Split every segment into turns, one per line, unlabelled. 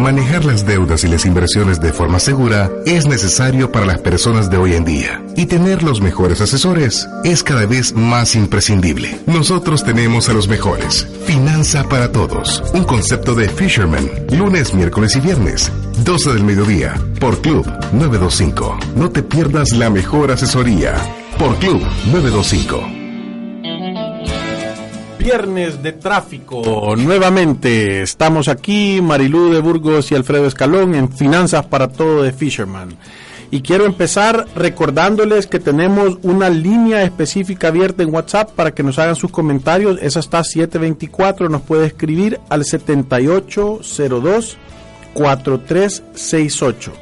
Manejar las deudas y las inversiones de forma segura es necesario para las personas de hoy en día y tener los mejores asesores es cada vez más imprescindible. Nosotros tenemos a los mejores. Finanza para todos. Un concepto de Fisherman. Lunes, miércoles y viernes. 12 del mediodía. Por Club 925. No te pierdas la mejor asesoría. Por Club 925
viernes de tráfico. Nuevamente estamos aquí, Marilú de Burgos y Alfredo Escalón en Finanzas para Todo de Fisherman. Y quiero empezar recordándoles que tenemos una línea específica abierta en WhatsApp para que nos hagan sus comentarios. Esa está 724, nos puede escribir al 7802 4368.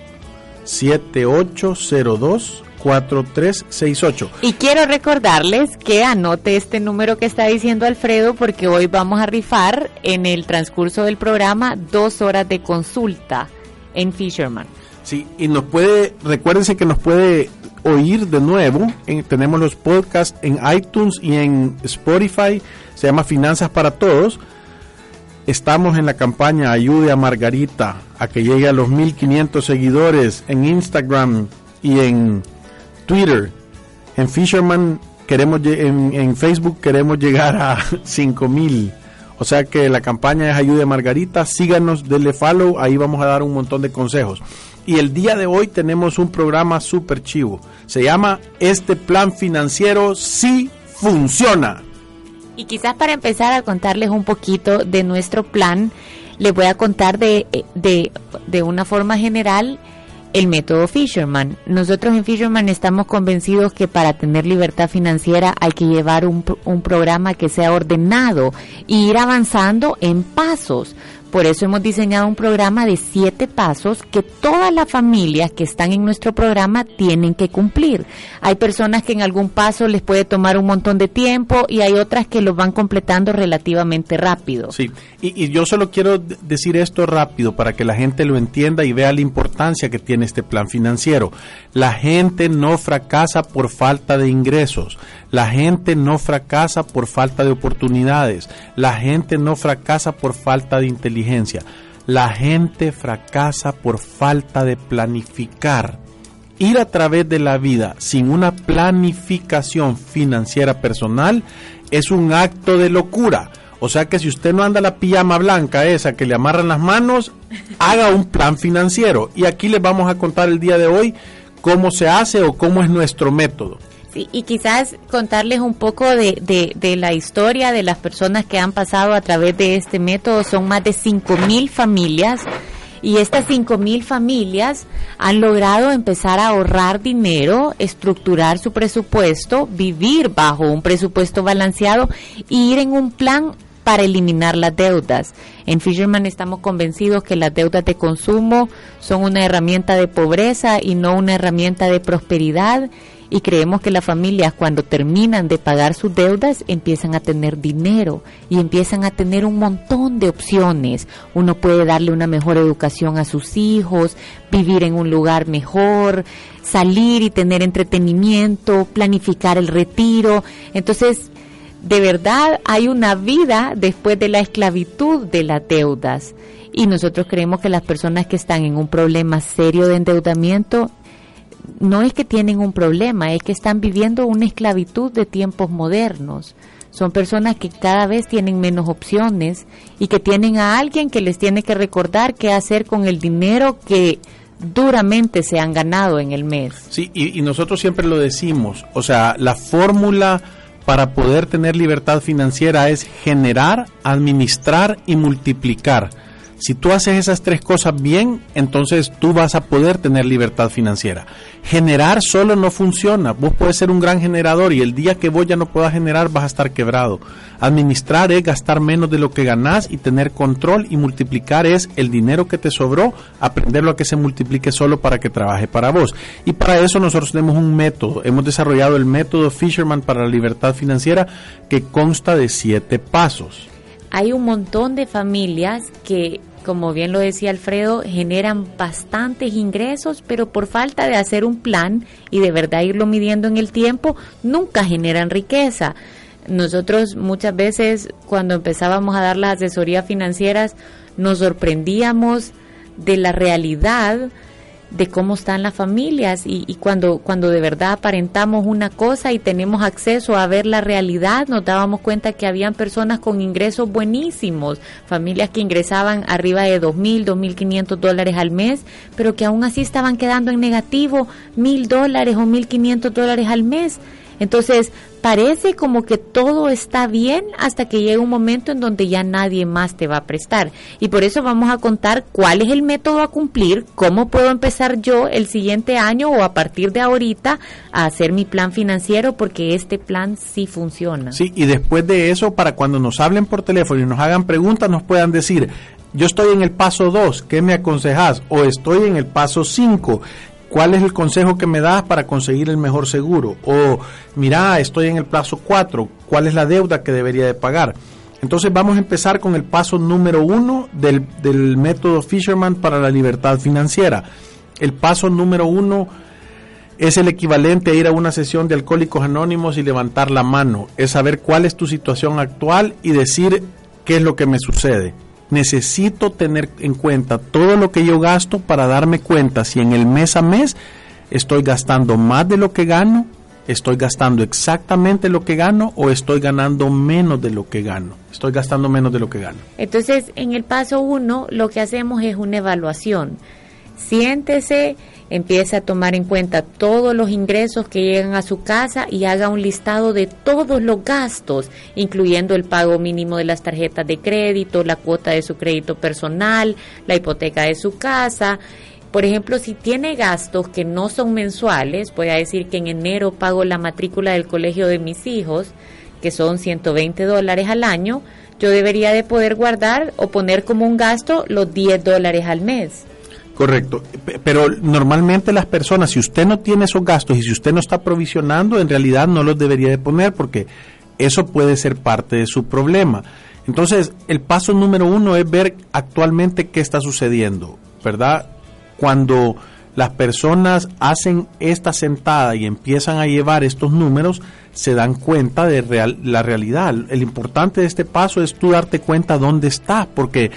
7802 4368.
Y quiero recordarles que anote este número que está diciendo Alfredo porque hoy vamos a rifar en el transcurso del programa dos horas de consulta en Fisherman.
Sí, y nos puede, recuérdense que nos puede oír de nuevo. tenemos los podcasts en iTunes y en Spotify. Se llama Finanzas para Todos. Estamos en la campaña Ayude a Margarita a que llegue a los 1500 seguidores en Instagram y en Twitter, en Fisherman queremos en, Facebook queremos llegar a 5000. O sea que la campaña es Ayude a Margarita, síganos, denle follow, ahí vamos a dar un montón de consejos. Y el día de hoy tenemos un programa súper chivo. Se llama Este plan financiero sí funciona.
Y quizás para empezar a contarles un poquito de nuestro plan, les voy a contar de, de, de una forma general el método Fisherman. Nosotros en Fisherman estamos convencidos que para tener libertad financiera hay que llevar un, un programa que sea ordenado e ir avanzando en pasos. Por eso hemos diseñado un programa de siete pasos que todas las familias que están en nuestro programa tienen que cumplir. Hay personas que en algún paso les puede tomar un montón de tiempo y hay otras que lo van completando relativamente rápido.
Sí, y, y yo solo quiero decir esto rápido para que la gente lo entienda y vea la importancia que tiene este plan financiero. La gente no fracasa por falta de ingresos. La gente no fracasa por falta de oportunidades. La gente no fracasa por falta de inteligencia. La gente fracasa por falta de planificar. Ir a través de la vida sin una planificación financiera personal es un acto de locura. O sea que si usted no anda la pijama blanca esa que le amarran las manos, haga un plan financiero. Y aquí les vamos a contar el día de hoy cómo se hace o cómo es nuestro método
y quizás contarles un poco de, de, la historia de las personas que han pasado a través de este método. Son más de 5.000 familias y estas 5.000 familias han logrado empezar a ahorrar dinero, estructurar su presupuesto, vivir bajo un presupuesto balanceado y ir en un plan para eliminar las deudas. En Fisherman estamos convencidos que las deudas de consumo son una herramienta de pobreza y no una herramienta de prosperidad y creemos que las familias cuando terminan de pagar sus deudas empiezan a tener dinero y empiezan a tener un montón de opciones. Uno puede darle una mejor educación a sus hijos, vivir en un lugar mejor, salir y tener entretenimiento, planificar el retiro. Entonces, de verdad hay una vida después de la esclavitud de las deudas. Y nosotros creemos que las personas que están en un problema serio de endeudamiento no es que tienen un problema, es que están viviendo una esclavitud de tiempos modernos. Son personas que cada vez tienen menos opciones y que tienen a alguien que les tiene que recordar qué hacer con el dinero que duramente se han ganado en el mes.
Sí, y, y nosotros siempre lo decimos, o sea, la fórmula para poder tener libertad financiera es generar, administrar y multiplicar si tú haces esas tres cosas bien, entonces tú vas a poder tener libertad financiera. Generar solo no funciona. Vos puedes ser un gran generador y el día que vos ya no puedas generar vas a estar quebrado. Administrar es gastar menos de lo que ganás y tener control y multiplicar es el dinero que te sobró, aprenderlo a que se multiplique solo para que trabaje para vos. Y para eso nosotros tenemos un método. Hemos desarrollado el método Fisherman para la libertad financiera que consta de siete pasos
hay un montón de familias que como bien lo decía Alfredo, generan bastantes ingresos, pero por falta de hacer un plan y de verdad irlo midiendo en el tiempo, nunca generan riqueza. Nosotros muchas veces cuando empezábamos a dar las asesorías financieras nos sorprendíamos de la realidad de cómo están las familias y, y, cuando, cuando de verdad aparentamos una cosa y tenemos acceso a ver la realidad, nos dábamos cuenta que habían personas con ingresos buenísimos, familias que ingresaban arriba de dos mil, dos mil quinientos dólares al mes, pero que aún así estaban quedando en negativo mil dólares o mil quinientos dólares al mes. Entonces, parece como que todo está bien hasta que llega un momento en donde ya nadie más te va a prestar. Y por eso vamos a contar cuál es el método a cumplir, cómo puedo empezar yo el siguiente año o a partir de ahorita a hacer mi plan financiero porque este plan sí funciona.
Sí, y después de eso, para cuando nos hablen por teléfono y nos hagan preguntas, nos puedan decir, yo estoy en el paso 2, ¿qué me aconsejas? O estoy en el paso 5, ¿Cuál es el consejo que me das para conseguir el mejor seguro? O, mira, estoy en el plazo 4, ¿cuál es la deuda que debería de pagar? Entonces vamos a empezar con el paso número uno del, del método Fisherman para la libertad financiera. El paso número uno es el equivalente a ir a una sesión de alcohólicos anónimos y levantar la mano. Es saber cuál es tu situación actual y decir qué es lo que me sucede necesito tener en cuenta todo lo que yo gasto para darme cuenta si en el mes a mes estoy gastando más de lo que gano, estoy gastando exactamente lo que gano o estoy ganando menos de lo que gano. Estoy gastando menos de lo que gano.
Entonces, en el paso uno, lo que hacemos es una evaluación. Siéntese empiece a tomar en cuenta todos los ingresos que llegan a su casa y haga un listado de todos los gastos, incluyendo el pago mínimo de las tarjetas de crédito, la cuota de su crédito personal, la hipoteca de su casa. Por ejemplo, si tiene gastos que no son mensuales, voy a decir que en enero pago la matrícula del colegio de mis hijos, que son 120 dólares al año, yo debería de poder guardar o poner como un gasto los 10 dólares al mes.
Correcto, pero normalmente las personas, si usted no tiene esos gastos y si usted no está provisionando, en realidad no los debería de poner porque eso puede ser parte de su problema. Entonces, el paso número uno es ver actualmente qué está sucediendo, ¿verdad? Cuando las personas hacen esta sentada y empiezan a llevar estos números, se dan cuenta de real, la realidad. El importante de este paso es tú darte cuenta dónde estás, porque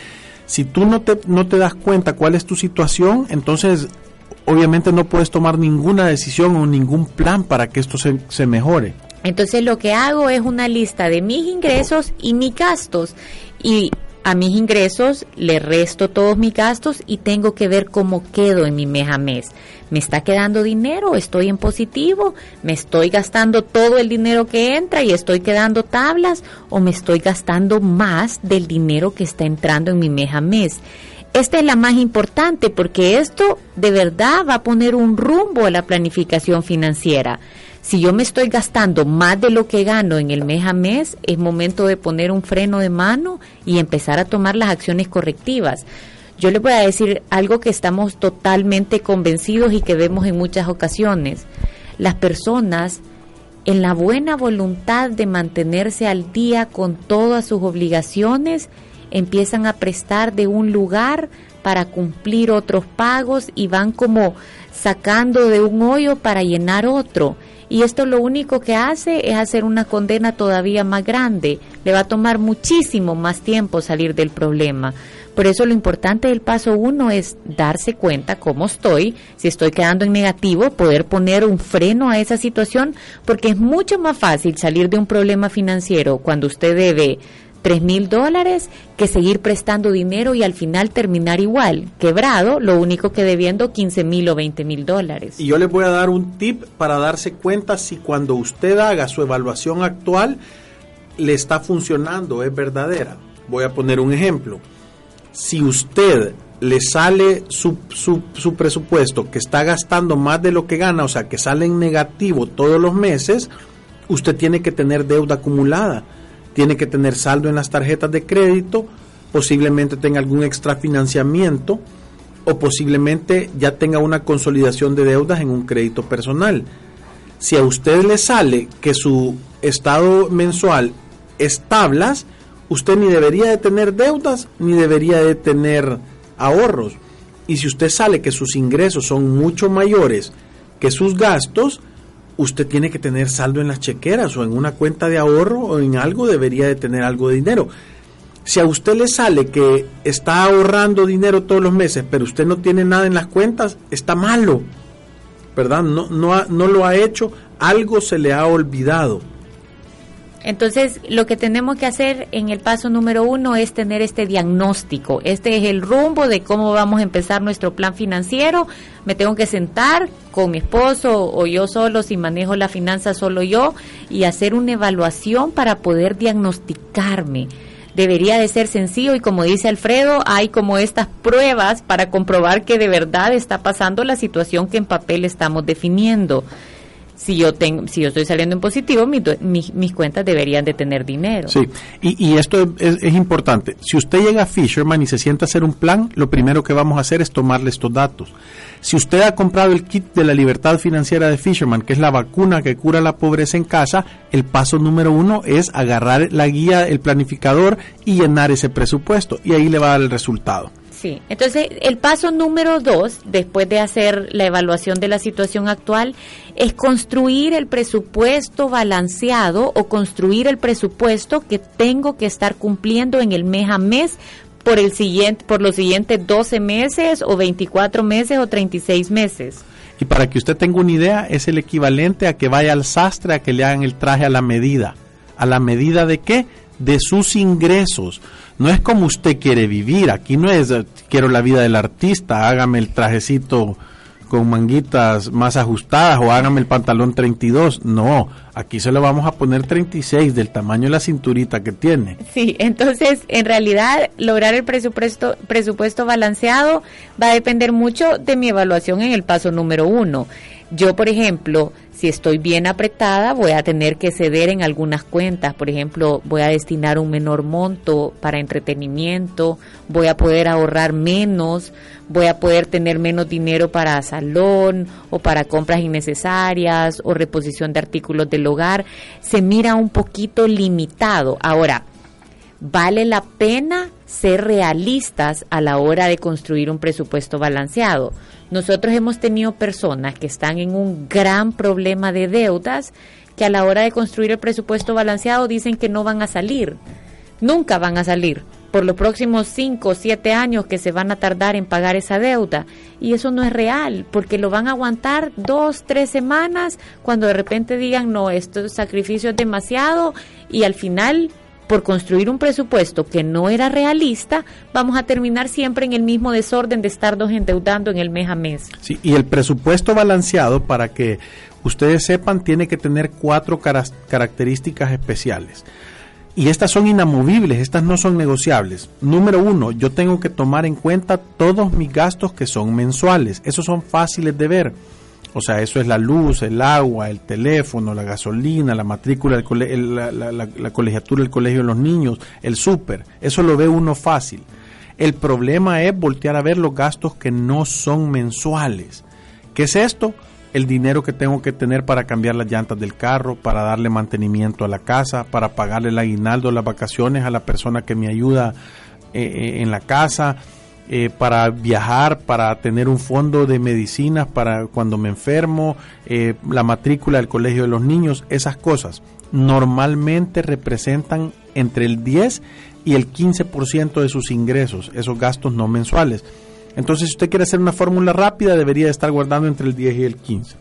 si tú no te, no te das cuenta cuál es tu situación, entonces obviamente no puedes tomar ninguna decisión o ningún plan para que esto se, se mejore.
Entonces lo que hago es una lista de mis ingresos y mis gastos y a mis ingresos le resto todos mis gastos y tengo que ver cómo quedo en mi mes a mes. ¿Me está quedando dinero? ¿Estoy en positivo? ¿Me estoy gastando todo el dinero que entra y estoy quedando tablas? ¿O me estoy gastando más del dinero que está entrando en mi mes a mes? Esta es la más importante porque esto de verdad va a poner un rumbo a la planificación financiera. Si yo me estoy gastando más de lo que gano en el mes a mes, es momento de poner un freno de mano y empezar a tomar las acciones correctivas. Yo les voy a decir algo que estamos totalmente convencidos y que vemos en muchas ocasiones. Las personas en la buena voluntad de mantenerse al día con todas sus obligaciones, empiezan a prestar de un lugar para cumplir otros pagos y van como sacando de un hoyo para llenar otro y esto lo único que hace es hacer una condena todavía más grande. Le va a tomar muchísimo más tiempo salir del problema. Por eso lo importante del paso uno es darse cuenta cómo estoy, si estoy quedando en negativo, poder poner un freno a esa situación, porque es mucho más fácil salir de un problema financiero cuando usted debe tres mil dólares que seguir prestando dinero y al final terminar igual, quebrado, lo único que debiendo 15 mil o 20 mil dólares.
Y yo les voy a dar un tip para darse cuenta si cuando usted haga su evaluación actual le está funcionando, es verdadera. Voy a poner un ejemplo. Si usted le sale su, su, su presupuesto que está gastando más de lo que gana, o sea, que sale en negativo todos los meses, usted tiene que tener deuda acumulada tiene que tener saldo en las tarjetas de crédito, posiblemente tenga algún extrafinanciamiento o posiblemente ya tenga una consolidación de deudas en un crédito personal. Si a usted le sale que su estado mensual es tablas, usted ni debería de tener deudas ni debería de tener ahorros. Y si usted sale que sus ingresos son mucho mayores que sus gastos, usted tiene que tener saldo en las chequeras o en una cuenta de ahorro o en algo debería de tener algo de dinero. Si a usted le sale que está ahorrando dinero todos los meses, pero usted no tiene nada en las cuentas, está malo. ¿Verdad? No, no, no lo ha hecho, algo se le ha olvidado.
Entonces, lo que tenemos que hacer en el paso número uno es tener este diagnóstico. Este es el rumbo de cómo vamos a empezar nuestro plan financiero. Me tengo que sentar con mi esposo o yo solo, si manejo la finanza solo yo, y hacer una evaluación para poder diagnosticarme. Debería de ser sencillo y como dice Alfredo, hay como estas pruebas para comprobar que de verdad está pasando la situación que en papel estamos definiendo si yo tengo, si yo estoy saliendo en positivo, mis cuentas deberían de tener dinero.
Sí, y, esto es, importante. Si usted llega a Fisherman y se sienta a hacer un plan, lo primero que vamos a hacer es tomarle estos datos. Si usted ha comprado el kit de la libertad financiera de Fisherman, que es la vacuna que cura la pobreza en casa, el paso número uno es agarrar la guía, el planificador y llenar ese presupuesto. Y ahí le va a dar el resultado.
Sí, entonces el paso número dos, después de hacer la evaluación de la situación actual, es construir el presupuesto balanceado o construir el presupuesto que tengo que estar cumpliendo en el mes a mes por, el siguiente, por los siguientes 12 meses o 24 meses o 36 meses.
Y para que usted tenga una idea, es el equivalente a que vaya al sastre a que le hagan el traje a la medida. ¿A la medida de qué? De sus ingresos no es como usted quiere vivir. Aquí no es quiero la vida del artista, hágame el trajecito con manguitas más ajustadas o hágame el pantalón 32. No, aquí se vamos a poner 36 del tamaño de la cinturita que tiene.
Sí, entonces en realidad lograr el presupuesto, presupuesto balanceado va a depender mucho de mi evaluación en el paso número uno. Yo, por ejemplo, si estoy bien apretada, voy a tener que ceder en algunas cuentas. Por ejemplo, voy a destinar un menor monto para entretenimiento, voy a poder ahorrar menos, voy a poder tener menos dinero para salón o para compras innecesarias o reposición de artículos del hogar. Se mira un poquito limitado. Ahora, vale la pena ser realistas a la hora de construir un presupuesto balanceado. Nosotros hemos tenido personas que están en un gran problema de deudas que a la hora de construir el presupuesto balanceado dicen que no van a salir. Nunca van a salir por los próximos 5 o 7 años que se van a tardar en pagar esa deuda. Y eso no es real, porque lo van a aguantar dos, tres semanas cuando de repente digan, no, esto sacrificio es demasiado y al final por construir un presupuesto que no era realista, vamos a terminar siempre en el mismo desorden de estarnos endeudando en el mes a mes.
Sí, y el presupuesto balanceado, para que ustedes sepan, tiene que tener cuatro características especiales. Y estas son inamovibles, estas no son negociables. Número uno, yo tengo que tomar en cuenta todos mis gastos que son mensuales. Esos son fáciles de ver o sea, eso es la luz, el agua, el teléfono, la gasolina, la matrícula, la, colegiatura del colegio de los niños, el súper. Eso lo ve uno fácil. El problema es voltear a ver los gastos que no son mensuales. ¿Qué es esto? El dinero que tengo que tener para cambiar las llantas del carro, para darle mantenimiento a la casa, para pagarle el aguinaldo, las vacaciones a la persona que me ayuda eh, eh, en la casa, eh, para viajar, para tener un fondo de medicinas para cuando me enfermo, eh, la matrícula del colegio de los niños, esas cosas normalmente representan entre el 10 y el 15% de sus ingresos, esos gastos no mensuales. Entonces, si usted quiere hacer una fórmula rápida, debería estar guardando entre el 10 y el 15.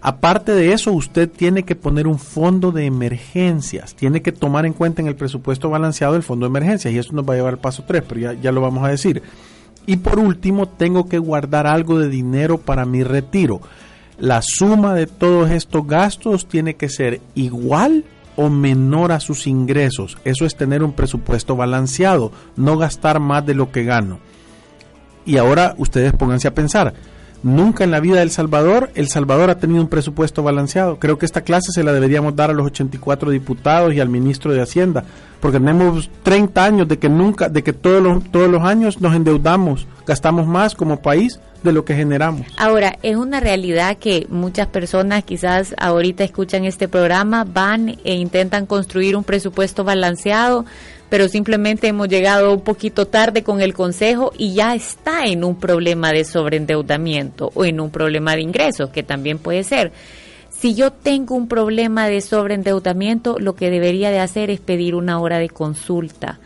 Aparte de eso, usted tiene que poner un fondo de emergencias, tiene que tomar en cuenta en el presupuesto balanceado el fondo de emergencias, y eso nos va a llevar al paso 3, pero ya, ya lo vamos a decir. Y por último, tengo que guardar algo de dinero para mi retiro. La suma de todos estos gastos tiene que ser igual o menor a sus ingresos. Eso es tener un presupuesto balanceado, no gastar más de lo que gano. Y ahora ustedes pónganse a pensar, Nunca en la vida del Salvador, El Salvador ha tenido un presupuesto balanceado. Creo que esta clase se la deberíamos dar a los 84 diputados y al ministro de Hacienda, porque tenemos 30 años de que nunca, de que todos los, todos los años nos endeudamos, gastamos más como país de lo que generamos.
Ahora, es una realidad que muchas personas quizás ahorita escuchan este programa, van e intentan construir un presupuesto balanceado, pero simplemente hemos llegado un poquito tarde con el consejo y ya está en un problema de sobreendeudamiento o en un problema de ingresos, que también puede ser. Si yo tengo un problema de sobreendeudamiento, lo que debería de hacer es pedir una hora de consulta.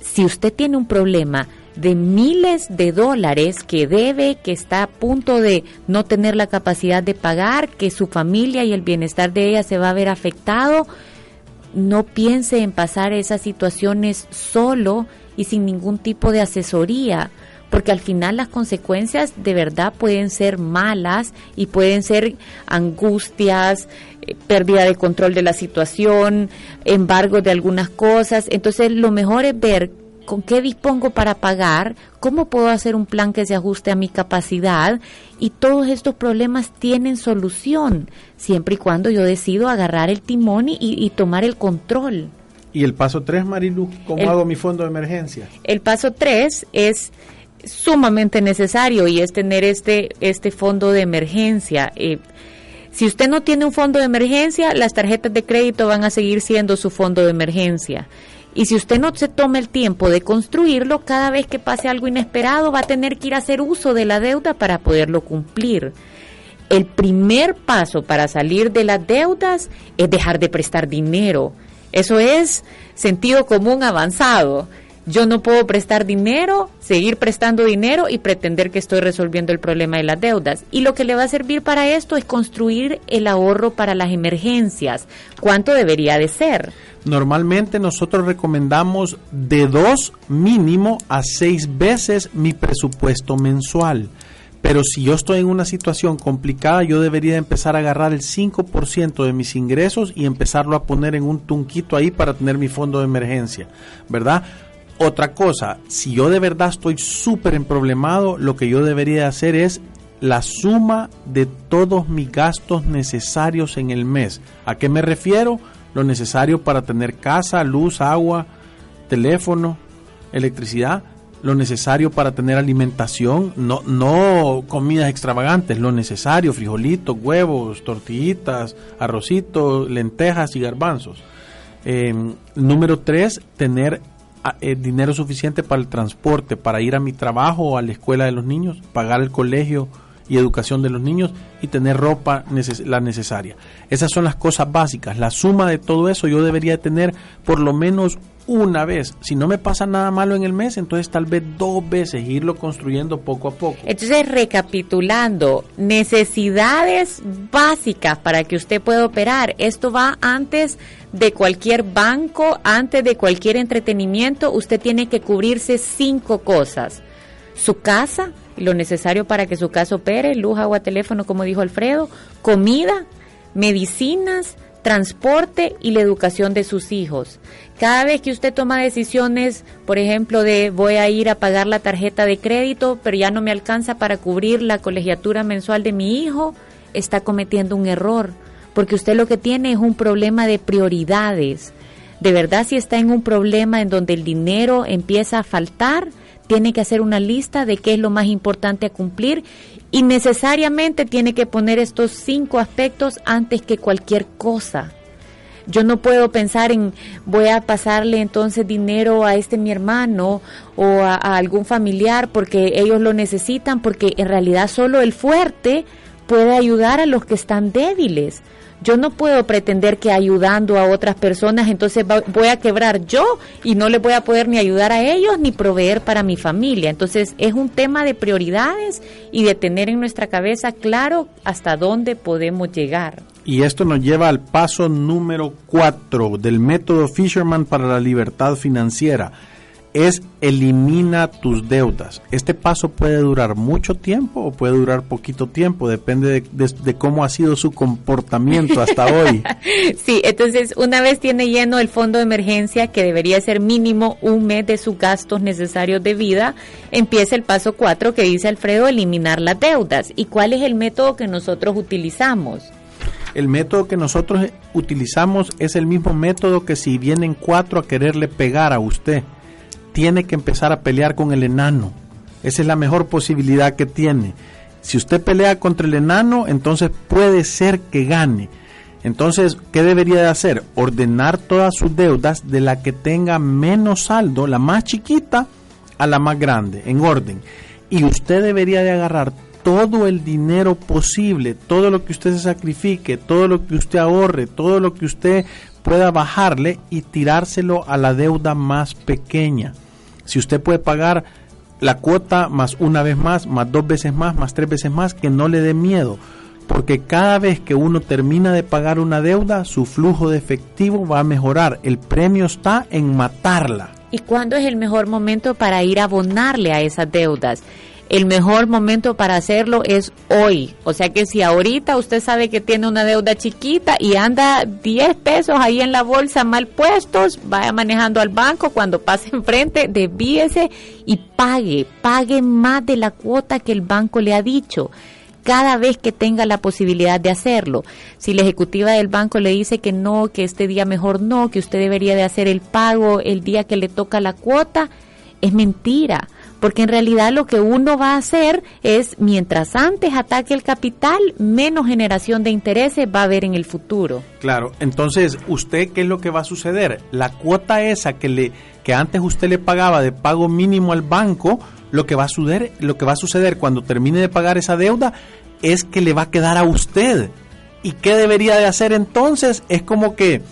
si usted tiene un problema de miles de dólares que debe, que está a punto de no tener la capacidad de pagar, que su familia y el bienestar de ella se va a ver afectado, no piense en pasar esas situaciones solo y sin ningún tipo de asesoría, porque al final las consecuencias de verdad pueden ser malas y pueden ser angustias, eh, pérdida de control de la situación, embargo de algunas cosas. Entonces lo mejor es ver con qué dispongo para pagar, cómo puedo hacer un plan que se ajuste a mi capacidad y todos estos problemas tienen solución siempre y cuando yo decido agarrar el timón y, tomar el control.
¿Y el paso 3, Marilu? ¿Cómo hago mi fondo de emergencia?
El paso 3 es sumamente necesario y es tener este, este fondo de emergencia. Eh, si usted no tiene un fondo de emergencia, las tarjetas de crédito van a seguir siendo su fondo de emergencia. Y si usted no se toma el tiempo de construirlo, cada vez que pase algo inesperado va a tener que ir a hacer uso de la deuda para poderlo cumplir. El primer paso para salir de las deudas es dejar de prestar dinero. Eso es sentido común avanzado. Yo no puedo prestar dinero, seguir prestando dinero y pretender que estoy resolviendo el problema de las deudas. Y lo que le va a servir para esto es construir el ahorro para las emergencias. ¿Cuánto debería de ser?
Normalmente nosotros recomendamos de dos mínimo a seis veces mi presupuesto mensual. Pero si yo estoy en una situación complicada, yo debería empezar a agarrar el 5% de mis ingresos y empezarlo a poner en un tunquito ahí para tener mi fondo de emergencia, ¿verdad? Otra cosa, si yo de verdad estoy súper emproblemado, lo que yo debería hacer es la suma de todos mis gastos necesarios en el mes. ¿A qué me refiero? Lo necesario para tener casa, luz, agua, teléfono, electricidad, lo necesario para tener alimentación, no, no comidas extravagantes, lo necesario, frijolitos, huevos, tortillitas, arrocitos, lentejas y garbanzos. Em, número tres, tener eh, dinero suficiente para el transporte, para ir a mi trabajo o a la escuela de los niños, pagar el colegio y educación de los niños y tener ropa la necesaria. Esas son las cosas básicas. La suma de todo eso yo debería tener por lo menos una vez. Si no me pasa nada malo en el mes, entonces tal vez dos veces, irlo construyendo poco a poco.
Entonces, recapitulando, necesidades básicas para que usted pueda operar. Esto va antes de cualquier banco, antes de cualquier entretenimiento. Usted tiene que cubrirse cinco cosas. Su casa, lo necesario para que su casa opere, luz, agua, teléfono, como dijo Alfredo, comida, medicinas, transporte y la educación de sus hijos. Cada vez que usted toma decisiones, por ejemplo, de voy a ir a pagar la tarjeta de crédito, pero ya no me alcanza para cubrir la colegiatura mensual de mi hijo, está cometiendo un error, porque usted lo que tiene es un problema de prioridades. De verdad, si está en un problema en donde el dinero empieza a faltar, tiene que hacer una lista de qué es lo más importante a cumplir y necesariamente tiene que poner estos cinco aspectos antes que cualquier cosa. Yo no puedo pensar en voy a pasarle entonces dinero a este mi hermano o a, a, algún familiar porque ellos lo necesitan, porque en realidad solo el fuerte puede ayudar a los que están débiles. Yo no puedo pretender que ayudando a otras personas entonces voy a quebrar yo y no le voy a poder ni ayudar a ellos ni proveer para mi familia. Entonces es un tema de prioridades y de tener en nuestra cabeza claro hasta dónde podemos llegar.
Y esto nos lleva al paso número cuatro del método Fisherman para la libertad financiera es elimina tus deudas. Este paso puede durar mucho tiempo o puede durar poquito tiempo, depende de, cómo ha sido su comportamiento hasta hoy.
Sí, entonces una vez tiene lleno el fondo de emergencia, que debería ser mínimo un mes de sus gastos necesarios de vida, empieza el paso 4 que dice Alfredo, eliminar las deudas. ¿Y cuál es el método que nosotros utilizamos?
El método que nosotros utilizamos es el mismo método que si vienen cuatro a quererle pegar a usted tiene que empezar a pelear con el enano. Esa es la mejor posibilidad que tiene. Si usted pelea contra el enano, entonces puede ser que gane. Entonces, ¿qué debería de hacer? Ordenar todas sus deudas de la que tenga menos saldo, la más chiquita, a la más grande, en orden. Y usted debería de agarrar todo el dinero posible, todo lo que usted se sacrifique, todo lo que usted ahorre, todo lo que usted pueda bajarle y tirárselo a la deuda más pequeña. Si usted puede pagar la cuota más una vez más, más dos veces más, más tres veces más, que no le dé miedo. Porque cada vez que uno termina de pagar una deuda, su flujo de efectivo va a mejorar. El premio está en matarla.
¿Y cuándo es el mejor momento para ir a abonarle a esas deudas? El mejor momento para hacerlo es hoy. O sea que si ahorita usted sabe que tiene una deuda chiquita y anda 10 pesos ahí en la bolsa mal puestos, vaya manejando al banco, cuando pase enfrente, desvíese y pague, pague más de la cuota que el banco le ha dicho cada vez que tenga la posibilidad de hacerlo. Si la ejecutiva del banco le dice que no, que este día mejor no, que usted debería de hacer el pago el día que le toca la cuota, es mentira porque en realidad lo que uno va a hacer es, mientras antes ataque el capital, menos generación de intereses va a haber en el futuro.
Claro, entonces, ¿usted qué es lo que va a suceder? La cuota esa que, le, que antes usted le pagaba de pago mínimo al banco, lo que, va a suceder, lo que va a suceder cuando termine de pagar esa deuda es que le va a quedar a usted. ¿Y qué debería de hacer entonces? Es como que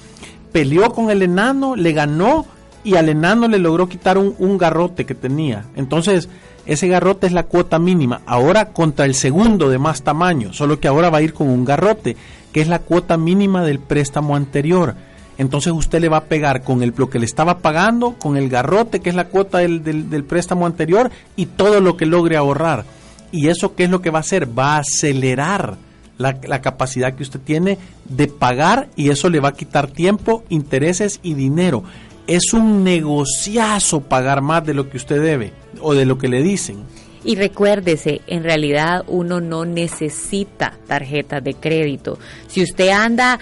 peleó con el enano, le ganó, y al enano le logró quitar un, garrote que tenía. Entonces, ese garrote es la cuota mínima. Ahora contra el segundo de más tamaño, solo que ahora va a ir con un garrote, que es la cuota mínima del préstamo anterior. Entonces usted le va a pegar con el, lo que le estaba pagando, con el garrote, que es la cuota del, del préstamo anterior, y todo lo que logre ahorrar. ¿Y eso qué es lo que va a hacer? Va a acelerar la, la, capacidad que usted tiene de pagar y eso le va a quitar tiempo, intereses y dinero es un negociazo pagar más de lo que usted debe o de lo que le dicen.
Y recuérdese, en realidad uno no necesita tarjetas de crédito. Si usted anda,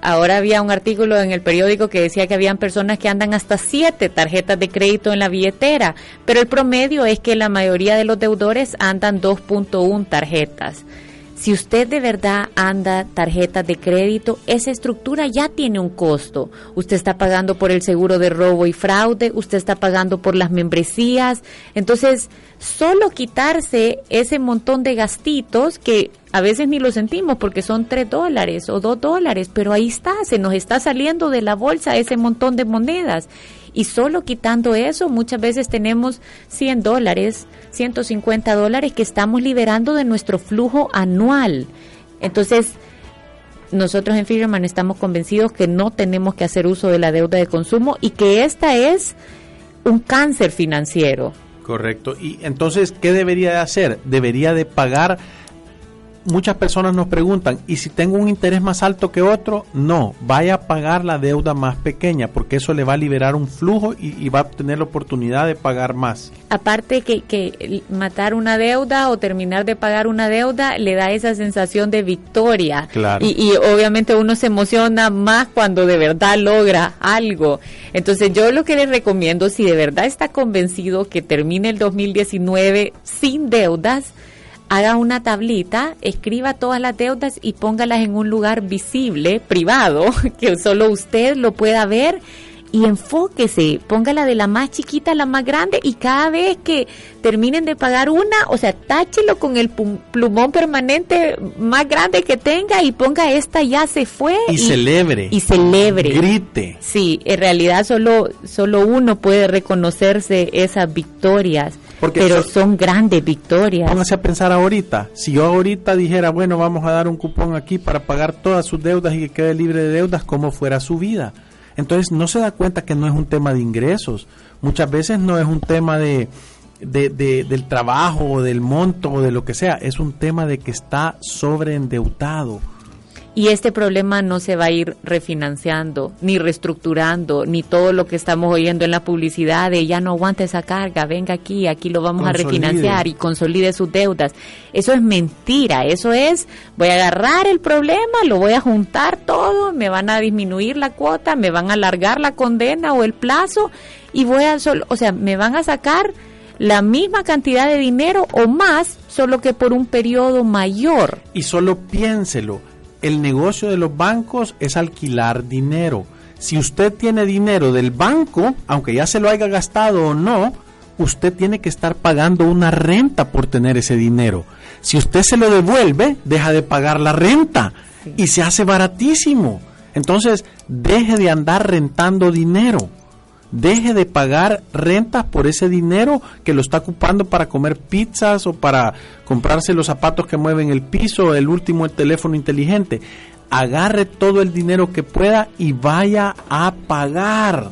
ahora había un artículo en el periódico que decía que habían personas que andan hasta siete tarjetas de crédito en la billetera, pero el promedio es que la mayoría de los deudores andan 2.1 tarjetas. Si usted de verdad anda tarjetas de crédito, esa estructura ya tiene un costo. Usted está pagando por el seguro de robo y fraude, usted está pagando por las membresías. Entonces, solo quitarse ese montón de gastitos que a veces ni lo sentimos porque son tres dólares o dos dólares, pero ahí está, se nos está saliendo de la bolsa ese montón de monedas y solo quitando eso muchas veces tenemos 100 dólares, 150 dólares que estamos liberando de nuestro flujo anual. Entonces, nosotros en Firman estamos convencidos que no tenemos que hacer uso de la deuda de consumo y que esta es un cáncer financiero.
Correcto. Y entonces, ¿qué debería de hacer? Debería de pagar muchas personas nos preguntan, ¿y si tengo un interés más alto que otro? No, vaya a pagar la deuda más pequeña, porque eso le va a liberar un flujo y, va a tener la oportunidad de pagar más.
Aparte que, que, matar una deuda o terminar de pagar una deuda le da esa sensación de victoria.
Claro.
Y, y obviamente uno se emociona más cuando de verdad logra algo. Entonces yo lo que les recomiendo, si de verdad está convencido que termine el 2019 sin deudas, haga una tablita, escriba todas las deudas y póngalas en un lugar visible, privado, que solo usted lo pueda ver y enfóquese, póngala de la más chiquita a la más grande y cada vez que terminen de pagar una, o sea, táchelo con el plumón permanente más grande que tenga y ponga esta ya se fue.
Y, celebre.
Y celebre.
Grite.
Sí, en realidad solo, solo uno puede reconocerse esas victorias pero son grandes victorias.
Póngase a pensar ahorita, si yo ahorita dijera, bueno, vamos a dar un cupón aquí para pagar todas sus deudas y que quede libre de deudas, ¿cómo fuera su vida? Entonces no se da cuenta que no es un tema de ingresos, muchas veces no es un tema de, de, del trabajo o del monto o de lo que sea, es un tema de que está sobreendeudado
y este problema no se va a ir refinanciando, ni reestructurando, ni todo lo que estamos oyendo en la publicidad de ya no aguanta esa carga, venga aquí, aquí lo vamos a refinanciar y consolide sus deudas. Eso es mentira, eso es, voy a agarrar el problema, lo voy a juntar todo, me van a disminuir la cuota, me van a alargar la condena o el plazo y voy a, solo, o sea, me van a sacar la misma cantidad de dinero o más, solo que por un periodo mayor.
Y solo piénselo, el negocio de los bancos es alquilar dinero. Si usted tiene dinero del banco, aunque ya se lo haya gastado o no, usted tiene que estar pagando una renta por tener ese dinero. Si usted se lo devuelve, deja de pagar la renta y se hace baratísimo. Entonces, deje de andar rentando dinero. Deje de pagar rentas por ese dinero que lo está ocupando para comer pizzas o para comprarse los zapatos que mueven el piso, el último el teléfono inteligente. Agarre todo el dinero que pueda y vaya a pagar.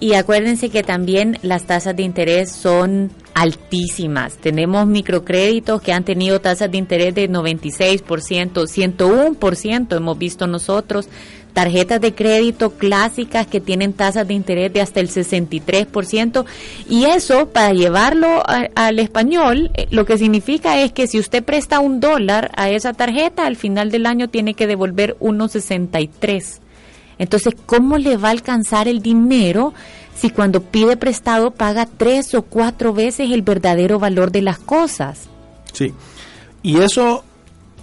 Y acuérdense que también las tasas de interés son altísimas. Tenemos microcréditos que han tenido tasas de interés de 96%, 101% hemos visto nosotros tarjetas de crédito clásicas que tienen tasas de interés de hasta el 63%. Y eso, para llevarlo al español, eh, lo que significa es que si usted presta un dólar a esa tarjeta, al final del año tiene que devolver 1,63. Entonces, ¿cómo le va a alcanzar el dinero si cuando pide prestado paga tres o cuatro veces el verdadero valor de las cosas?
Sí. Y eso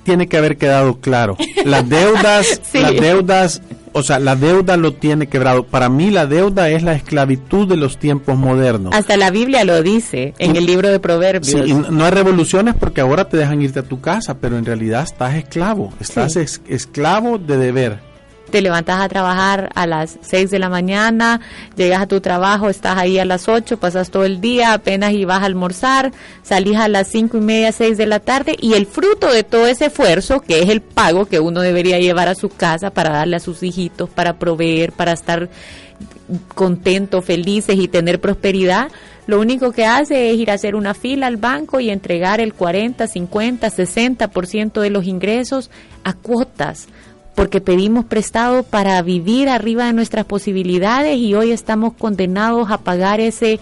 tiene que haber quedado claro. Las deudas, las deudas, o sea, la deuda lo tiene quebrado. Para mí la deuda es la esclavitud de los tiempos modernos.
Hasta la Biblia lo dice en el libro de Proverbios.
Sí, no hay revoluciones porque ahora te dejan irte a tu casa, pero en realidad estás esclavo, estás esclavo de deber
te levantas a trabajar a las 6 de la mañana, llegas a tu trabajo, estás ahí a las 8, pasas todo el día, apenas y vas a almorzar, salís a las cinco y media, 6 de la tarde y el fruto de todo ese esfuerzo, que es el pago que uno debería llevar a su casa para darle a sus hijitos, para proveer, para estar contentos, felices y tener prosperidad, lo único que hace es ir a hacer una fila al banco y entregar el 40, 50, 60% de los ingresos a cuotas porque pedimos prestado para vivir arriba de nuestras posibilidades y hoy estamos condenados a pagar ese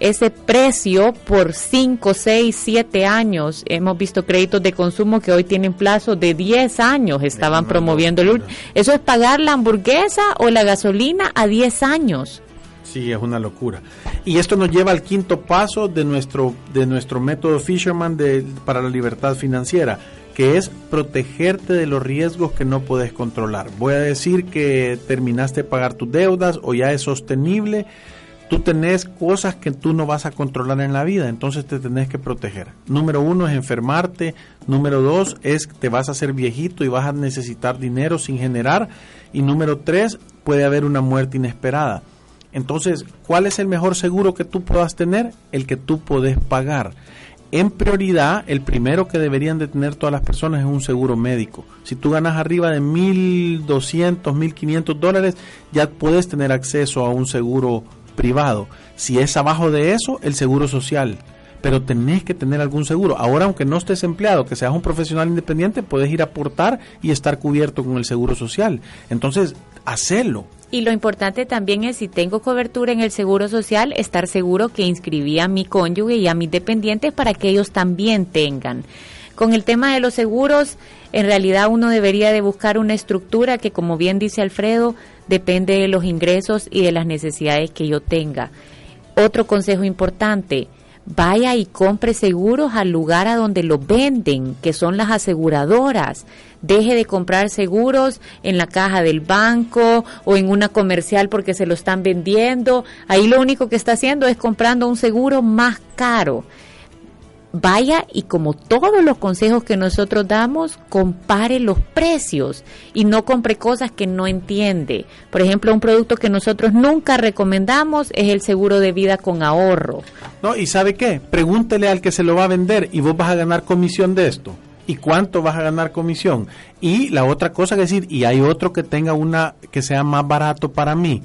ese precio por 5, 6, 7 años. Hemos visto créditos de consumo que hoy tienen plazo de 10 años, estaban promoviendo el Eso es pagar la hamburguesa o la gasolina a 10 años.
Sí, es una locura. Y esto nos lleva al quinto paso de nuestro de nuestro método Fisherman de, para la libertad financiera que es protegerte de los riesgos que no puedes controlar. Voy a decir que terminaste de pagar tus deudas o ya es sostenible. Tú tenés cosas que tú no vas a controlar en la vida, entonces te tenés que proteger. Número uno es enfermarte. Número dos es te vas a hacer viejito y vas a necesitar dinero sin generar. Y número tres, puede haber una muerte inesperada. Entonces, ¿cuál es el mejor seguro que tú puedas tener? El que tú puedes pagar en prioridad, el primero que deberían de tener todas las personas es un seguro médico. Si tú ganas arriba de 1.200, 1.500 dólares, ya puedes tener acceso a un seguro privado. Si es abajo de eso, el seguro social. Pero tenés que tener algún seguro. Ahora, aunque no estés empleado, que seas un profesional independiente, puedes ir a aportar y estar cubierto con el seguro social. Entonces, hacelo.
Y lo importante también es si tengo cobertura en el Seguro Social, estar seguro que inscribí a mi cónyuge y a mis dependientes para que ellos también tengan. Con el tema de los seguros, en realidad uno debería de buscar una estructura que, como bien dice Alfredo, depende de los ingresos y de las necesidades que yo tenga. Otro consejo importante, vaya y compre seguros al lugar a donde lo venden, que son las aseguradoras. Deje de comprar seguros en la caja del banco o en una comercial porque se lo están vendiendo. Ahí lo único que está haciendo es comprando un seguro más caro vaya y como todos los consejos que nosotros damos, compare los precios y no compre cosas que no entiende. Por ejemplo, un producto que nosotros nunca recomendamos es el seguro de vida con ahorro.
No, y ¿sabe qué? Pregúntele al que se lo va a vender y vos vas a ganar comisión de esto. ¿Y cuánto vas a ganar comisión? Y la otra cosa que decir, y hay otro que tenga una que sea más barato para mí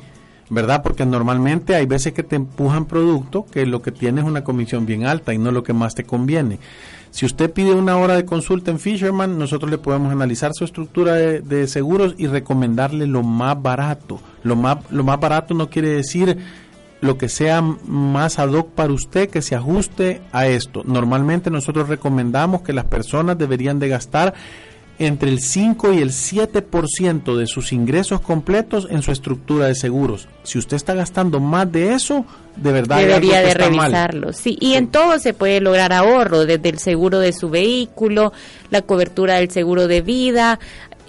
¿verdad? Porque normalmente hay veces que te empujan producto que lo que tiene es una comisión bien alta y no lo que más te conviene. Si usted pide una hora de consulta en Fisherman, nosotros le podemos analizar su estructura de, seguros y recomendarle lo más barato. Lo más, lo más barato no quiere decir lo que sea más ad hoc para usted que se ajuste a esto. Normalmente nosotros recomendamos que las personas deberían de gastar entre el 5 y el 7% de sus ingresos completos en su estructura de seguros. Si usted está gastando más de eso, de verdad
debería de revisarlo. Sí, y en todo se puede lograr ahorro, desde el seguro de su vehículo, la cobertura del seguro de vida,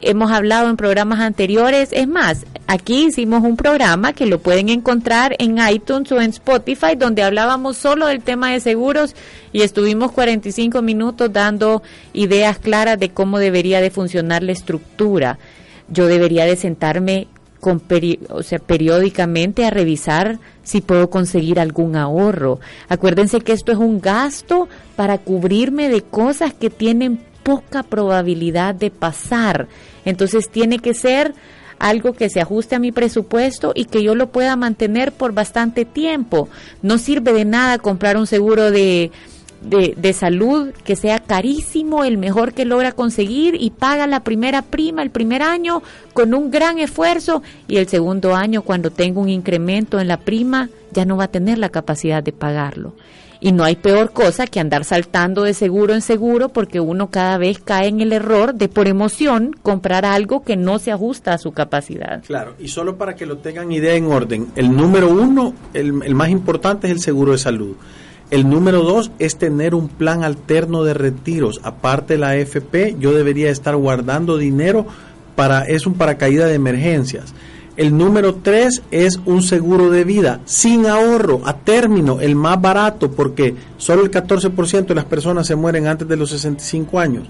hemos hablado en programas anteriores. Es más, aquí hicimos un programa que lo pueden encontrar en iTunes o en Spotify, donde hablábamos solo del tema de seguros y estuvimos 45 minutos dando ideas claras de cómo debería de funcionar la estructura. Yo debería de sentarme con o sea, periódicamente a revisar si puedo conseguir algún ahorro. Acuérdense que esto es un gasto para cubrirme de cosas que tienen poca probabilidad de pasar. Entonces tiene que ser algo que se ajuste a mi presupuesto y que yo lo pueda mantener por bastante tiempo. No sirve de nada comprar un seguro de de, salud que sea carísimo, el mejor que logra conseguir y paga la primera prima el primer año con un gran esfuerzo y el segundo año cuando tenga un incremento en la prima ya no va a tener la capacidad de pagarlo. Y no hay peor cosa que andar saltando de seguro en seguro porque uno cada vez cae en el error de por emoción comprar algo que no se ajusta a su capacidad.
Claro, y solo para que lo tengan idea en orden, el número uno, el, más importante es el seguro de salud. El número dos es tener un plan alterno de retiros. Aparte de la AFP, yo debería estar guardando dinero para, es un paracaídas de emergencias. El número tres es un seguro de vida sin ahorro, a término, el más barato, porque solo el 14% de las personas se mueren antes de los 65 años.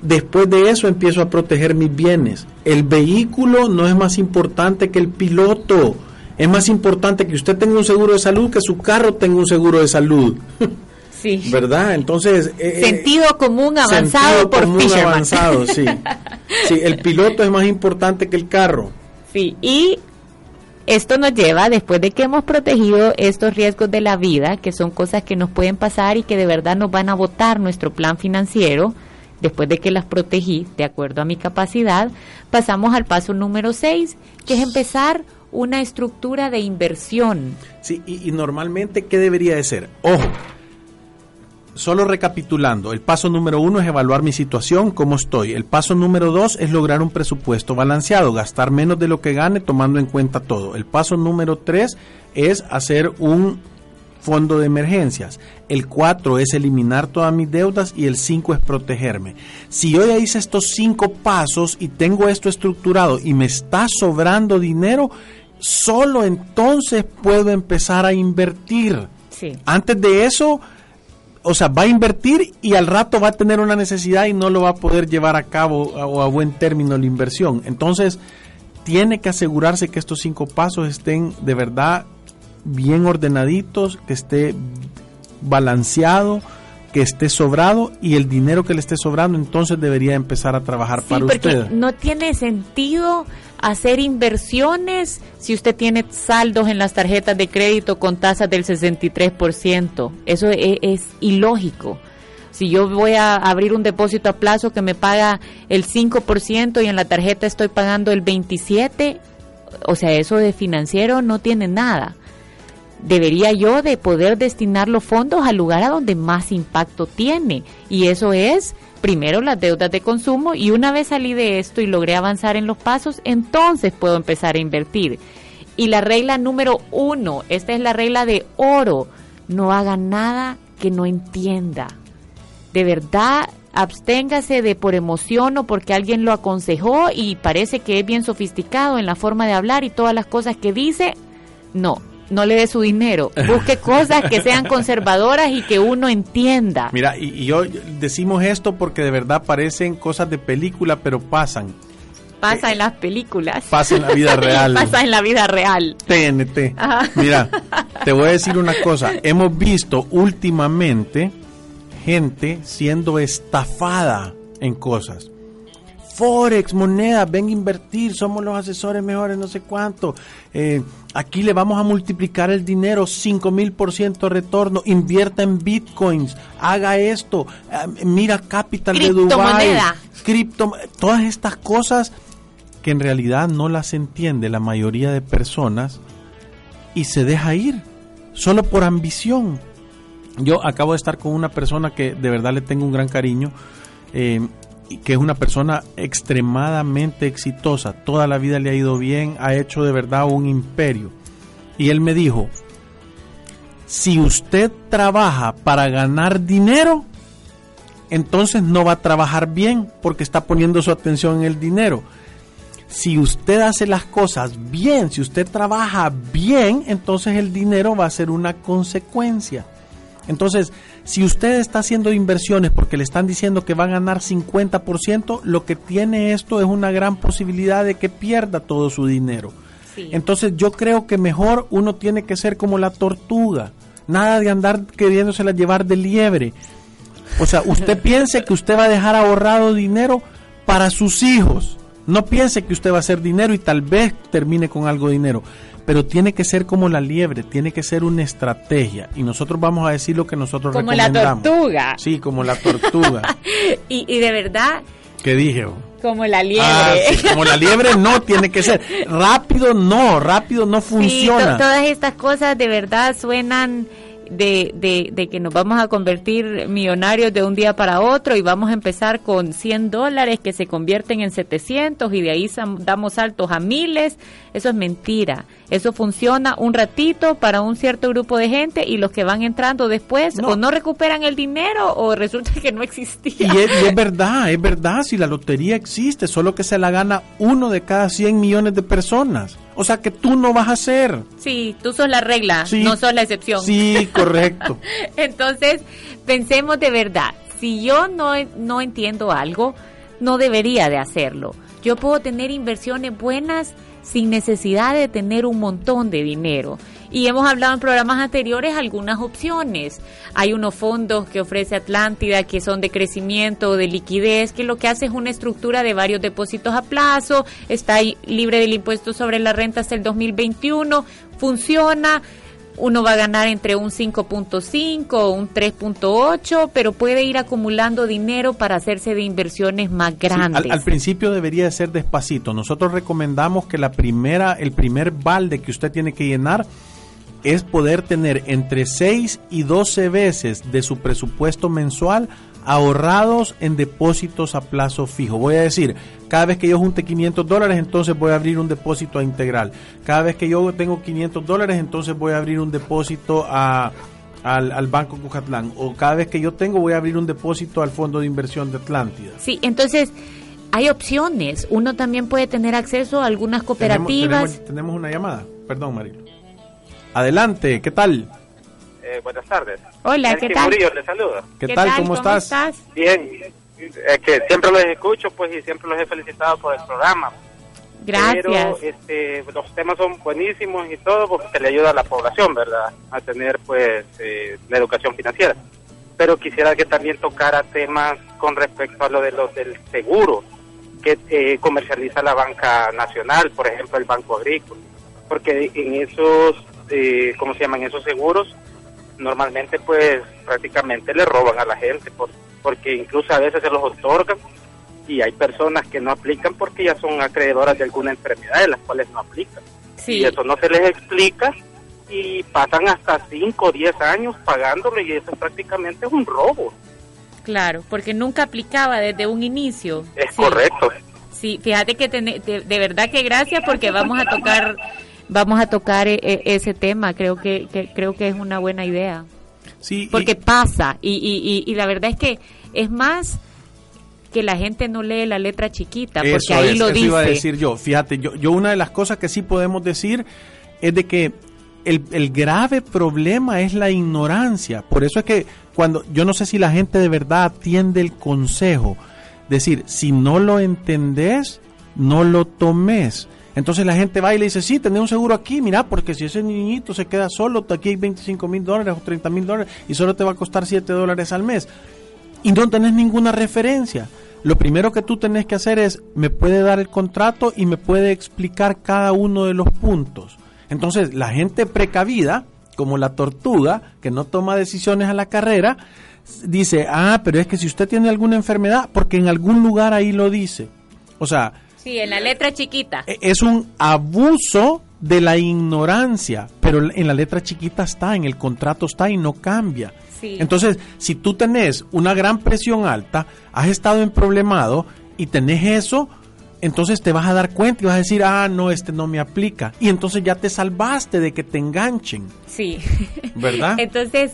Después de eso empiezo a proteger mis bienes. El vehículo no es más importante que el piloto es más importante que usted tenga un seguro de salud que su carro tenga un seguro de salud. Sí. ¿Verdad? Entonces...
Eh, eh, sentido común avanzado por común
avanzado, sí. Sí, el piloto es más importante que el carro.
Sí, y esto nos lleva, después de que hemos protegido estos riesgos de la vida, que son cosas que nos pueden pasar y que de verdad nos van a botar nuestro plan financiero, después de que las protegí de acuerdo a mi capacidad, pasamos al paso número 6, que es empezar una estructura de inversión.
Sí, y, normalmente, ¿qué debería de ser? Ojo, solo recapitulando, el paso número uno es evaluar mi situación, cómo estoy. El paso número dos es lograr un presupuesto balanceado, gastar menos de lo que gane tomando en cuenta todo. El paso número tres es hacer un fondo de emergencias. El cuatro es eliminar todas mis deudas y el cinco es protegerme. Si yo ya hice estos cinco pasos y tengo esto estructurado y me está sobrando dinero, solo entonces puedo empezar a invertir. Antes de eso, o sea, va a invertir y al rato va a tener una necesidad y no lo va a poder llevar a cabo o a, buen término la inversión. Entonces, tiene que asegurarse que estos cinco pasos estén de verdad bien ordenaditos, que esté balanceado, que esté sobrado y el dinero que le esté sobrando entonces debería empezar a trabajar para usted.
No tiene sentido hacer inversiones si usted tiene saldos en las tarjetas de crédito con tasas del 63%. Eso es, es ilógico. Si yo voy a abrir un depósito a plazo que me paga el 5% y en la tarjeta estoy pagando el 27%, o sea, eso de financiero no tiene nada. Debería yo de poder destinar los fondos al lugar a donde más impacto tiene. Y eso es primero las deudas de consumo y una vez salí de esto y logré avanzar en los pasos, entonces puedo empezar a invertir. Y la regla número uno, esta es la regla de oro, no haga nada que no entienda. De verdad, absténgase de por emoción o porque alguien lo aconsejó y parece que es bien sofisticado en la forma de hablar y todas las cosas que dice. No, no le dé su dinero. Busque cosas que sean conservadoras y que uno entienda.
Mira, y, yo decimos esto porque de verdad parecen cosas de película, pero pasan.
Pasa en las películas.
Pasa en la vida real.
pasa en la vida real.
TNT. Mira, te voy a decir una cosa. Hemos visto últimamente gente siendo estafada en cosas. Forex, moneda, ven a invertir, somos los asesores mejores, no sé cuánto. Eh, aquí le vamos a multiplicar el dinero, 5 mil por ciento retorno, invierta en bitcoins, haga esto, eh, mira Capital de Dubai, cripto, todas estas cosas que en realidad no las entiende la mayoría de personas y se deja ir, solo por ambición. Yo acabo de estar con una persona que de verdad le tengo un gran cariño. Eh, que es una persona extremadamente exitosa, toda la vida le ha ido bien, ha hecho de verdad un imperio. Y él me dijo, si usted trabaja para ganar dinero, entonces no va a trabajar bien porque está poniendo su atención en el dinero. Si usted hace las cosas bien, si usted trabaja bien, entonces el dinero va a ser una consecuencia. Entonces, si usted está haciendo inversiones porque le están diciendo que va a ganar 50%, lo que tiene esto es una gran posibilidad de que pierda todo su dinero. Entonces, yo creo que mejor uno tiene que ser como la tortuga, nada de andar queriéndosela llevar de liebre. O sea, usted piense que usted va a dejar ahorrado dinero para sus hijos. No piense que usted va a hacer dinero y tal vez termine con algo de dinero pero tiene que ser como la liebre, tiene que ser una estrategia. Y nosotros vamos a decir lo que nosotros
como recomendamos. Como la tortuga.
Sí, como la tortuga.
y, de verdad...
¿Qué dije?
Como la liebre.
Ah, como la liebre no tiene que ser. Rápido no, rápido no funciona.
todas estas cosas de verdad suenan de, de, de, que nos vamos a convertir millonarios de un día para otro y vamos a empezar con 100 dólares que se convierten en 700 y de ahí damos saltos a miles, eso es mentira. Eso funciona un ratito para un cierto grupo de gente y los que van entrando después o no recuperan el dinero o resulta que no existía.
Y es, y es, verdad, es verdad, si la lotería existe, solo que se la gana uno de cada 100 millones de personas. O sea que tú no vas a ser.
Sí, tú sos la regla, no sos la excepción.
Sí, correcto.
Entonces, pensemos de verdad, si yo no, no entiendo algo, no debería de hacerlo. Yo puedo tener inversiones buenas sin necesidad de tener un montón de dinero. Y hemos hablado en programas anteriores algunas opciones. Hay unos fondos que ofrece Atlántida que son de crecimiento, de liquidez, que lo que hace es una estructura de varios depósitos a plazo, está libre del impuesto sobre la renta hasta el 2021, funciona uno va a ganar entre un 5.5 o un 3.8, pero puede ir acumulando dinero para hacerse de inversiones más grandes.
al, principio debería ser despacito. Nosotros recomendamos que la primera, el primer balde que usted tiene que llenar es poder tener entre 6 y 12 veces de su presupuesto mensual ahorrados en depósitos a plazo fijo. Voy a decir, cada vez que yo junte 500 dólares, entonces voy a abrir un depósito a integral. Cada vez que yo tengo 500 dólares, entonces voy a abrir un depósito a, al, Banco Cujatlán. O cada vez que yo tengo, voy a abrir un depósito al Fondo de Inversión de Atlántida.
Sí, entonces hay opciones. Uno también puede tener acceso a algunas cooperativas.
Tenemos, una llamada. Perdón, Marilo. Adelante, ¿qué tal?
Eh, buenas tardes.
Hola, ¿qué tal?
Murillo le saluda.
¿Qué, tal? ¿Cómo, estás?
Bien. Es que siempre los escucho, pues, y siempre los he felicitado por el programa.
Gracias.
Pero este, los temas son buenísimos y todo porque se le ayuda a la población, ¿verdad? A tener, pues, eh, la educación financiera. Pero quisiera que también tocara temas con respecto a lo de los del seguro que eh, comercializa la banca nacional, por ejemplo, el Banco Agrícola. Porque en esos, eh, ¿cómo se llaman? Esos seguros normalmente pues prácticamente le roban a la gente por, porque incluso a veces se los otorgan y hay personas que no aplican porque ya son acreedoras de alguna enfermedad de las cuales no aplican. Y eso no se les explica y pasan hasta 5 o 10 años pagándolo y eso prácticamente es un robo.
Claro, porque nunca aplicaba desde un inicio.
Es correcto.
Sí, fíjate que de, de verdad que gracias porque vamos a tocar vamos a tocar e, e, ese tema. Creo que, creo que es una buena idea.
Sí,
porque pasa y, y, y, la verdad es que es más que la gente no lee la letra chiquita, porque ahí lo dice.
iba a decir yo. Fíjate, yo, yo una de las cosas que sí podemos decir es de que el, el, grave problema es la ignorancia. Por eso es que cuando yo no sé si la gente de verdad atiende el consejo, decir, si no lo entendés, no lo tomes. Entonces la gente va y le dice, sí, tenés un seguro aquí, mira, porque si ese niñito se queda solo, aquí hay 25 mil dólares o 30 mil dólares y solo te va a costar 7 dólares al mes. Y no tenés ninguna referencia. Lo primero que tú tenés que hacer es, me puede dar el contrato y me puede explicar cada uno de los puntos. Entonces la gente precavida, como la tortuga, que no toma decisiones a la carrera, dice, ah, pero es que si usted tiene alguna enfermedad, porque en algún lugar ahí lo dice. O sea,
Sí, en la letra chiquita.
E, es un abuso de la ignorancia, pero en la letra chiquita está, en el contrato está y no cambia. Sí. Entonces, si tú tenés una gran presión alta, has estado en problemado y tenés eso, entonces te vas a dar cuenta y vas a decir, ah, no, este no me aplica. Y entonces ya te salvaste de que te enganchen.
Sí.
¿Verdad?
entonces,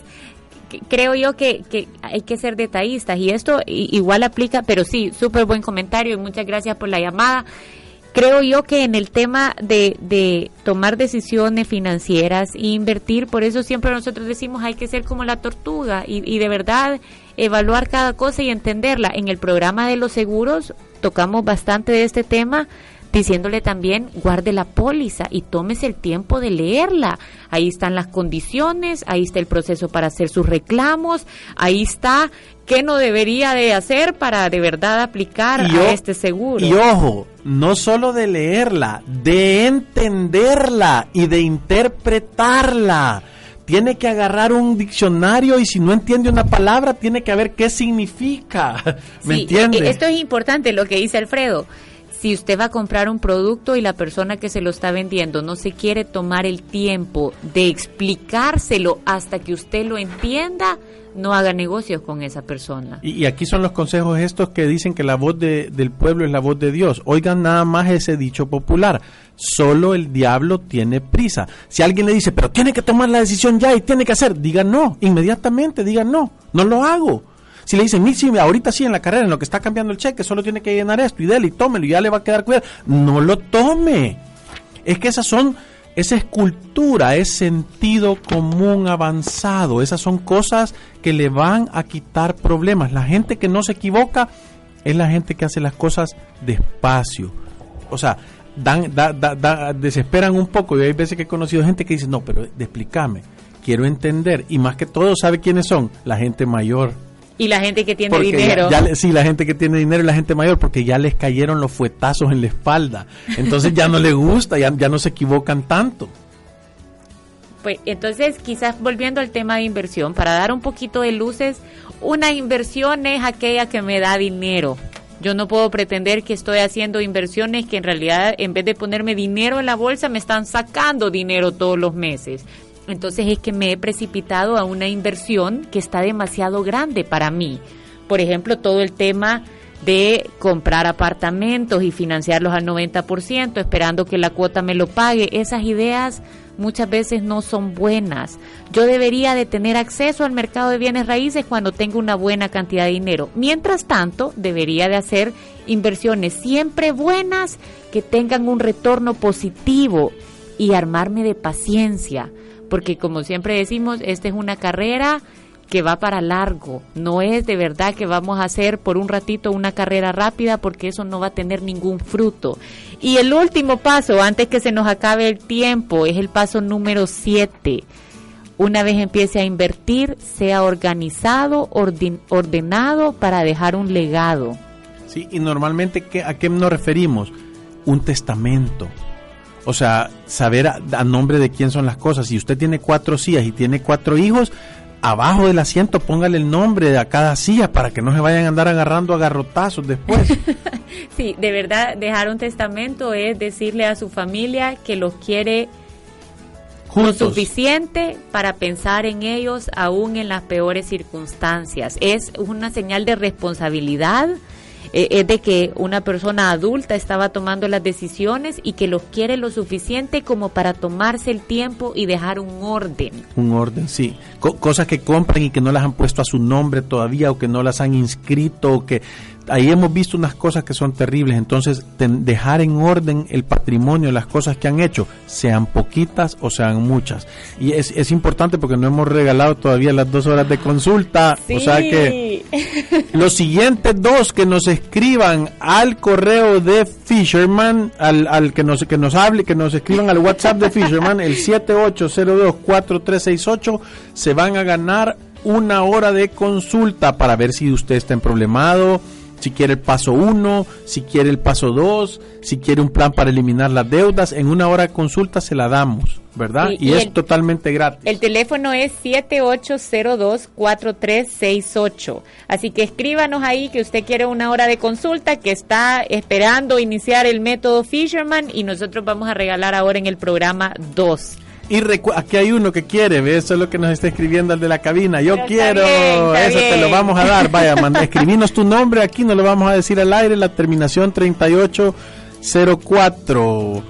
creo yo que, que, hay que ser detallistas y esto igual aplica, pero sí, súper buen comentario y muchas gracias por la llamada. creo yo que en el tema de, de tomar decisiones financieras e invertir, por eso siempre nosotros decimos hay que ser como la tortuga y, y de verdad evaluar cada cosa y entenderla. En el programa de los seguros tocamos bastante de este tema diciéndole también guarde la póliza y tómese el tiempo de leerla. Ahí están las condiciones, ahí está el proceso para hacer sus reclamos, ahí está qué no debería de hacer para de verdad aplicar a este seguro.
Y ojo, no solo de leerla, de entenderla y de interpretarla. Tiene que agarrar un diccionario y si no entiende una palabra, tiene que ver qué significa. ¿Me
sí,
entiende?
Esto es importante lo que dice Alfredo si usted va a comprar un producto y la persona que se lo está vendiendo no se quiere tomar el tiempo de explicárselo hasta que usted lo entienda, no haga negocios con esa persona.
Y, aquí son los consejos estos que dicen que la voz de, del pueblo es la voz de Dios. Oigan nada más ese dicho popular. Solo el diablo tiene prisa. Si alguien le dice, pero tiene que tomar la decisión ya y tiene que hacer, diga no, inmediatamente diga no, no lo hago. Si le dicen, sí, ahorita sí en la carrera, en lo que está cambiando el cheque, solo tiene que llenar esto y dele y tómelo y ya le va a quedar cuidado. No lo tome. Es que esas son, esa es cultura, es sentido común avanzado. Esas son cosas que le van a quitar problemas. La gente que no se equivoca es la gente que hace las cosas despacio. O sea, dan, da, da, desesperan un poco. Y hay veces que he conocido gente que dice, no, pero explícame, quiero entender. Y más que todo, ¿sabe quiénes son? La gente mayor
y la gente que tiene dinero.
Ya, sí, la gente que tiene dinero y la gente mayor, porque ya les cayeron los fuetazos en la espalda. Entonces ya no les gusta, ya, ya no se equivocan tanto.
Pues entonces, quizás volviendo al tema de inversión, para dar un poquito de luces, una inversión es aquella que me da dinero. Yo no puedo pretender que estoy haciendo inversiones que en realidad en vez de ponerme dinero en la bolsa me están sacando dinero todos los meses. Entonces es que me he precipitado a una inversión que está demasiado grande para mí. Por ejemplo, todo el tema de comprar apartamentos y financiarlos al 90%, esperando que la cuota me lo pague. Esas ideas muchas veces no son buenas. Yo debería de tener acceso al mercado de bienes raíces cuando tengo una buena cantidad de dinero. Mientras tanto, debería de hacer inversiones siempre buenas que tengan un retorno positivo y armarme de paciencia porque como siempre decimos, esta es una carrera que va para largo, no es de verdad que vamos a hacer por un ratito una carrera rápida porque eso no va a tener ningún fruto. Y el último paso, antes que se nos acabe el tiempo, es el paso número 7. Una vez empiece a invertir, sea organizado, ordenado para dejar un legado.
Sí, y normalmente ¿a qué nos referimos? Un testamento o sea, saber a, nombre de quién son las cosas. Si usted tiene cuatro sillas y tiene cuatro hijos, abajo del asiento póngale el nombre de a cada silla para que no se vayan a andar agarrando a garrotazos después.
sí, de verdad, dejar un testamento es decirle a su familia que los quiere lo suficiente para pensar en ellos aún en las peores circunstancias. Es una señal de responsabilidad eh, es de que una persona adulta estaba tomando las decisiones y que los quiere lo suficiente como para tomarse el tiempo y dejar un orden.
Un orden, sí. cosas que compran y que no las han puesto a su nombre todavía o que no las han inscrito o que ahí hemos visto unas cosas que son terribles, entonces dejar en orden el patrimonio, las cosas que han hecho, sean poquitas o sean muchas. Y es, es importante porque no hemos regalado todavía las dos horas de consulta, o sea que los siguientes dos que nos escriban al correo de Fisherman, al, al que nos que nos hable, que nos escriban al WhatsApp de Fisherman, el 78024368, se van a ganar una hora de consulta para ver si usted está en problemado, si quiere el paso 1, si quiere el paso 2, si quiere un plan para eliminar las deudas, en una hora de consulta se la damos, ¿verdad? y, es totalmente gratis.
El teléfono es 7802-4368. Así que escríbanos ahí que usted quiere una hora de consulta, que está esperando iniciar el método Fisherman y nosotros vamos a regalar ahora en el programa 2.
Y aquí hay uno que quiere, ¿ves? Eso es lo que nos está escribiendo el de la cabina. Yo quiero, eso te lo vamos a dar. Vaya, manda, escribinos tu nombre aquí, no lo vamos a decir al aire, la terminación 3804.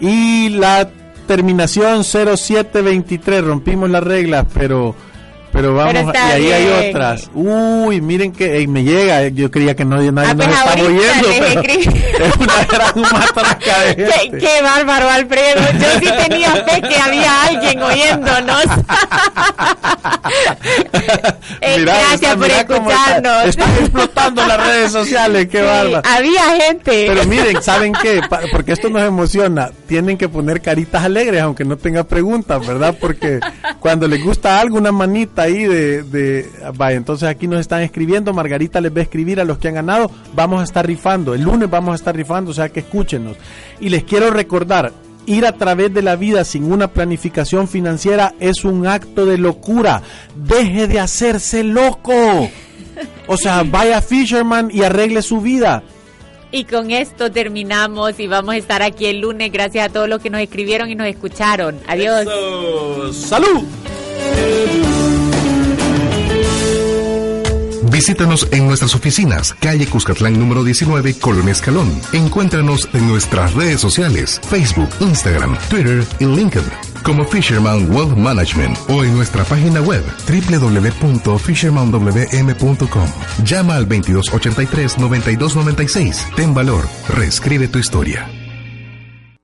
Y la terminación 0723, rompimos las reglas, pero Pero vamos,
Pero
y ahí hay
bien.
otras. Uy, miren que eh, me llega. Yo creía que nadie, nadie
Ah,
nos
pues
estaba
ahorita
oyendo, pero es una gran matraca de
Qué,
gente.
qué bárbaro, Alfredo. Yo sí tenía fe que había alguien oyéndonos. Eh,
Mira,
gracias
está-
por
cómo está-
escucharnos.
Están explotando las redes sociales, qué
Sí,
bárbaro.
había gente.
Pero miren, ¿saben qué? Pa- porque esto nos emociona. Tienen que poner caritas alegres, aunque no tenga preguntas, ¿verdad? Porque cuando les gusta algo, una manita ahí de, de... Vaya, entonces aquí nos están escribiendo. Margarita les va a escribir a los que han ganado. Vamos a estar rifando. El lunes vamos a estar rifando, o sea que escúchenos. Y les quiero recordar, Ir a través de la vida sin una planificación financiera es un acto de locura. Deje de hacerse loco. O sea, vaya a Fisherman y arregle su vida.
Y con esto terminamos y vamos a estar aquí el lunes. Gracias a todos los que nos escribieron y nos escucharon. Adiós.
¡Salud!
Visítanos en nuestras oficinas, calle Cuscatlán número 19, Colonia Escalón. Encuéntranos en nuestras redes sociales, Facebook, Instagram, Twitter y LinkedIn, como Fisherman Wealth Management o en nuestra página web www.fishermanwm.com. Llama al 2283-9296. Ten valor, reescribe tu historia.